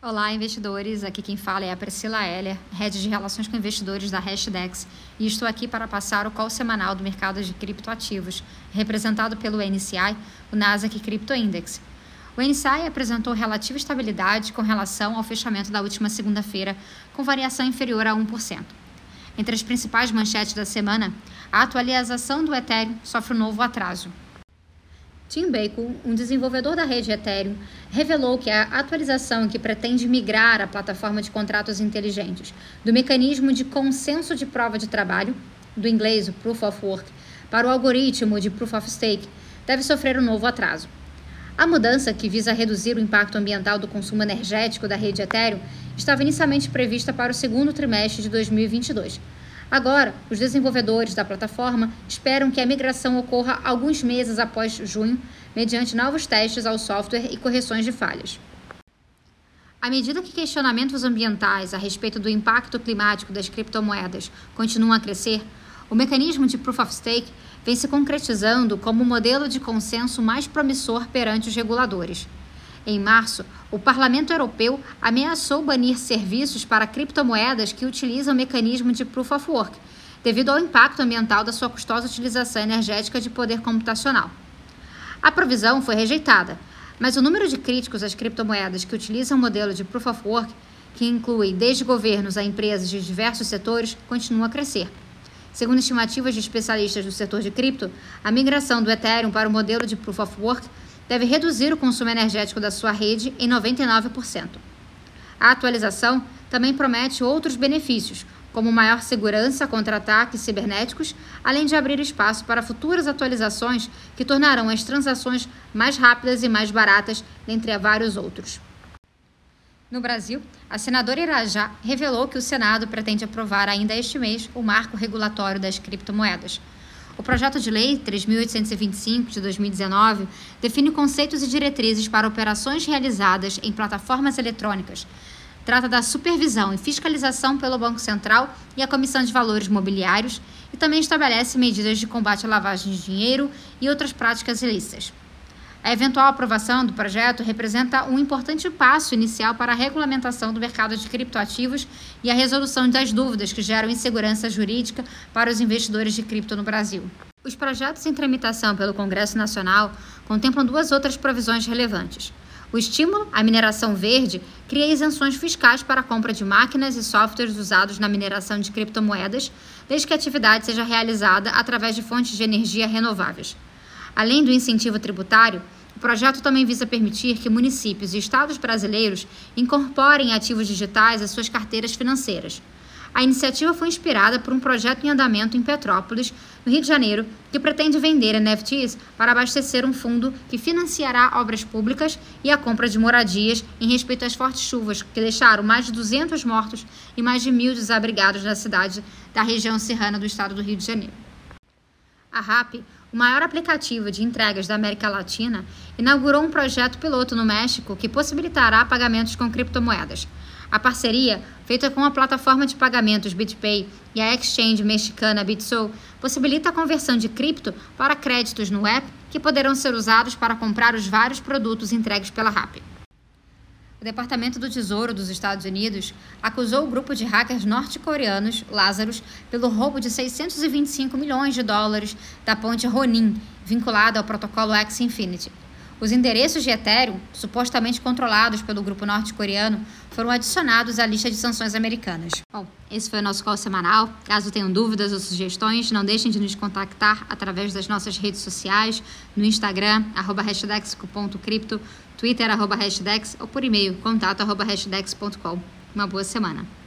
Olá, investidores. Aqui quem fala é a Priscila Heller, Head de Relações com Investidores da Hashdex, e estou aqui para passar o call semanal do mercado de criptoativos, representado pelo NCI, o Nasdaq Crypto Index. O NCI apresentou relativa estabilidade com relação ao fechamento da última segunda-feira, com variação inferior a 1%. Entre as principais manchetes da semana, a atualização do Ethereum sofre um novo atraso. Tim Bacon, um desenvolvedor da rede Ethereum, revelou que a atualização que pretende migrar a plataforma de contratos inteligentes do mecanismo de consenso de prova de trabalho, do inglês o Proof of Work, para o algoritmo de Proof of Stake, deve sofrer um novo atraso. A mudança, que visa reduzir o impacto ambiental do consumo energético da rede Ethereum, estava inicialmente prevista para o segundo trimestre de 2022 Agora, os desenvolvedores da plataforma esperam que a migração ocorra alguns meses após junho, mediante novos testes ao software e correções de falhas. À medida que questionamentos ambientais a respeito do impacto climático das criptomoedas continuam a crescer, o mecanismo de Proof of Stake vem se concretizando como o modelo de consenso mais promissor perante os reguladores. Em março, o Parlamento Europeu ameaçou banir serviços para criptomoedas que utilizam o mecanismo de Proof of Work, devido ao impacto ambiental da sua custosa utilização energética de poder computacional. A provisão foi rejeitada, mas o número de críticos às criptomoedas que utilizam o modelo de Proof of Work, que inclui desde governos a empresas de diversos setores, continua a crescer. Segundo estimativas de especialistas do setor de cripto, a migração do Ethereum para o modelo de Proof of Work deve reduzir o consumo energético da sua rede em 99%. A atualização também promete outros benefícios, como maior segurança contra ataques cibernéticos, além de abrir espaço para futuras atualizações que tornarão as transações mais rápidas e mais baratas, dentre vários outros. No Brasil, a senadora Irajá revelou que o Senado pretende aprovar ainda este mês o marco regulatório das criptomoedas. O projeto de lei 3.825 de 2019 define conceitos e diretrizes para operações realizadas em plataformas eletrônicas. Trata da supervisão e fiscalização pelo Banco Central e a Comissão de Valores Mobiliários e também estabelece medidas de combate à lavagem de dinheiro e outras práticas ilícitas. A eventual aprovação do projeto representa um importante passo inicial para a regulamentação do mercado de criptoativos e a resolução das dúvidas que geram insegurança jurídica para os investidores de cripto no Brasil. Os projetos em tramitação pelo Congresso Nacional contemplam duas outras provisões relevantes. O estímulo à mineração verde cria isenções fiscais para a compra de máquinas e softwares usados na mineração de criptomoedas, desde que a atividade seja realizada através de fontes de energia renováveis. Além do incentivo tributário, o projeto também visa permitir que municípios e estados brasileiros incorporem ativos digitais às suas carteiras financeiras. A iniciativa foi inspirada por um projeto em andamento em Petrópolis, no Rio de Janeiro, que pretende vender NFTs para abastecer um fundo que financiará obras públicas e a compra de moradias em respeito às fortes chuvas que deixaram mais de 200 mortos e mais de mil desabrigados na cidade da região serrana do estado do Rio de Janeiro. A RAP o maior aplicativo de entregas da América Latina, inaugurou um projeto piloto no México que possibilitará pagamentos com criptomoedas. A parceria, feita com a plataforma de pagamentos BitPay e a exchange mexicana BitSoul, possibilita a conversão de cripto para créditos no app que poderão ser usados para comprar os vários produtos entregues pela RAP. O Departamento do Tesouro dos Estados Unidos acusou o grupo de hackers norte-coreanos, Lazarus, pelo roubo de 625 milhões de dólares da ponte Ronin, vinculada ao protocolo X Infinity. Os endereços de Ethereum, supostamente controlados pelo grupo norte-coreano, foram adicionados à lista de sanções americanas. Bom, esse foi o nosso call semanal. Caso tenham dúvidas ou sugestões, não deixem de nos contactar através das nossas redes sociais, no Instagram, arroba Twitter, arroba hashdex, ou por e-mail, contato, arroba hashdex.com. Uma boa semana.